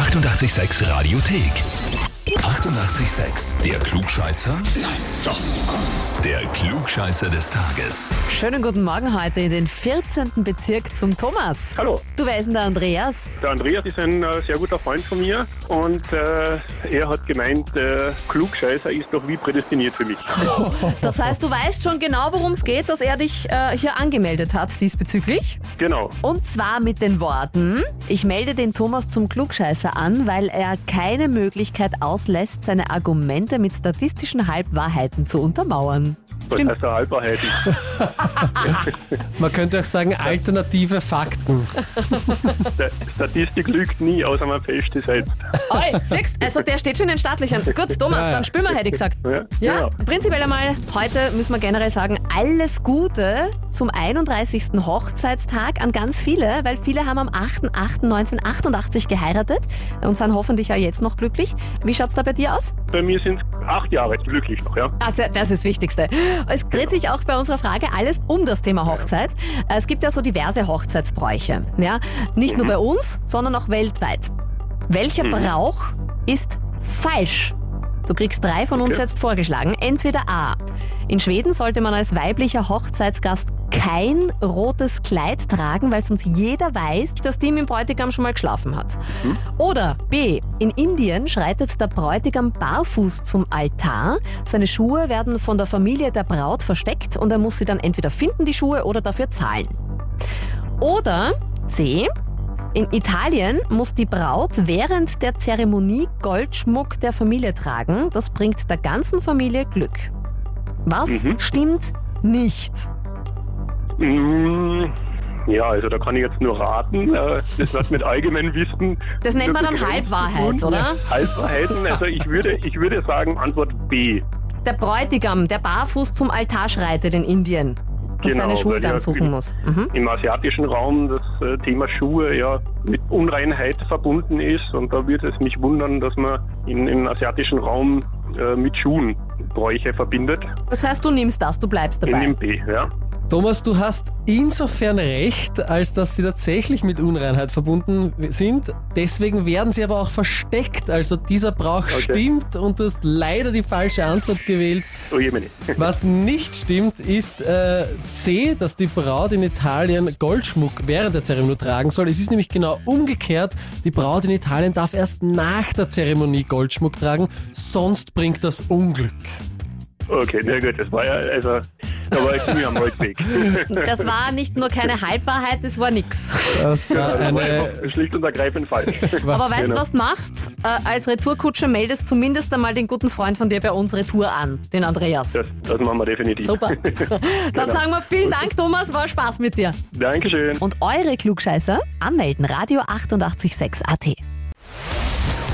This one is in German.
886 Radiothek. 88,6. Der Klugscheißer? Nein, doch. Der Klugscheißer des Tages. Schönen guten Morgen heute in den 14. Bezirk zum Thomas. Hallo, Du wer ist denn der Andreas? der Andreas ist ein äh, sehr guter Freund von mir und äh, er hat gemeint, äh, Klugscheißer ist doch wie prädestiniert für mich. Das heißt, du weißt schon genau, worum es geht, dass er dich äh, hier angemeldet hat diesbezüglich. Genau. Und zwar mit den Worten, ich melde den Thomas zum Klugscheißer an, weil er keine Möglichkeit auslässt, seine Argumente mit statistischen Halbwahrheiten zu untermauern. Was Stimmt. heißt der Halbwahrheiten? Man könnte auch sagen, alternative Fakten. Statistik lügt nie, außer man fest ist selbst. Oi, siehst, also der steht schon in den Startlöchern. Gut, Thomas, Ja, ja. dann spielen wir, hätte ich gesagt. Ja, Ja, genau. prinzipiell einmal, heute müssen wir generell sagen, alles Gute zum 31. Hochzeitstag an ganz viele, weil viele haben am 8.8.1988 geheiratet und sind hoffentlich ja jetzt noch glücklich. Wie schaut's da bei dir aus? Bei mir sind es acht Jahre glücklich noch, ja. Also, das ist das Wichtigste. Es dreht sich auch bei unserer Frage alles um das Thema Hochzeit. Es gibt ja so diverse Hochzeitsbräuche. Ja? Nicht nur bei uns, sondern auch weltweit. Welcher Brauch ist falsch? Du kriegst drei von uns Okay. jetzt vorgeschlagen. Entweder A. In Schweden sollte man als weiblicher Hochzeitsgast kein rotes Kleid tragen, weil sonst jeder weiß, dass die mit dem Bräutigam schon mal geschlafen hat. Oder B. In Indien schreitet der Bräutigam barfuß zum Altar. Seine Schuhe werden von der Familie der Braut versteckt und er muss sie dann entweder finden, die Schuhe, oder dafür zahlen. Oder C. In Italien muss die Braut während der Zeremonie Goldschmuck der Familie tragen. Das bringt der ganzen Familie Glück. Was Mhm. stimmt nicht? Mm, ja, also da kann ich jetzt nur raten. Äh, das wird mit allgemeinem Wissen. Das nennt man dann Halbwahrheit, oder? Halbwahrheiten. Also ich würde, ich würde sagen Antwort B. Der Bräutigam, der barfuß zum Altar schreitet in Indien und Genau, seine Schuhe dann suchen im- muss. Mhm. im asiatischen Raum das äh, Thema Schuhe ja mit Unreinheit verbunden ist. Und da würde es mich wundern, dass man in, im asiatischen Raum äh, mit Schuhen Bräuche verbindet. Das heißt, du nimmst das, du bleibst dabei. dem B, ja. Thomas, du hast insofern recht, als dass sie tatsächlich mit Unreinheit verbunden sind. Deswegen werden sie aber auch versteckt. Also dieser Brauch Okay. stimmt und du hast leider die falsche Antwort gewählt. Oh je. Was nicht stimmt, ist äh, C, dass die Braut in Italien Goldschmuck während der Zeremonie tragen soll. Es ist nämlich genau umgekehrt. Die Braut in Italien darf erst nach der Zeremonie Goldschmuck tragen, sonst bringt das Unglück. Okay, na gut, das war ja, also, da war ich ziemlich am Holzweg. Das war nicht nur keine Halbwahrheit, das war nix. Das war Das war eine. einfach schlicht und ergreifend falsch. Aber weißt du, genau. was du machst? Äh, als Retourkutscher meldest zumindest einmal den guten Freund von dir bei uns Retour an, den Andreas. Das, das machen wir definitiv. Super. Dann sagen wir vielen Dank, Thomas, war Spaß mit dir. Dankeschön. Und eure Klugscheißer anmelden, Radio 886 AT.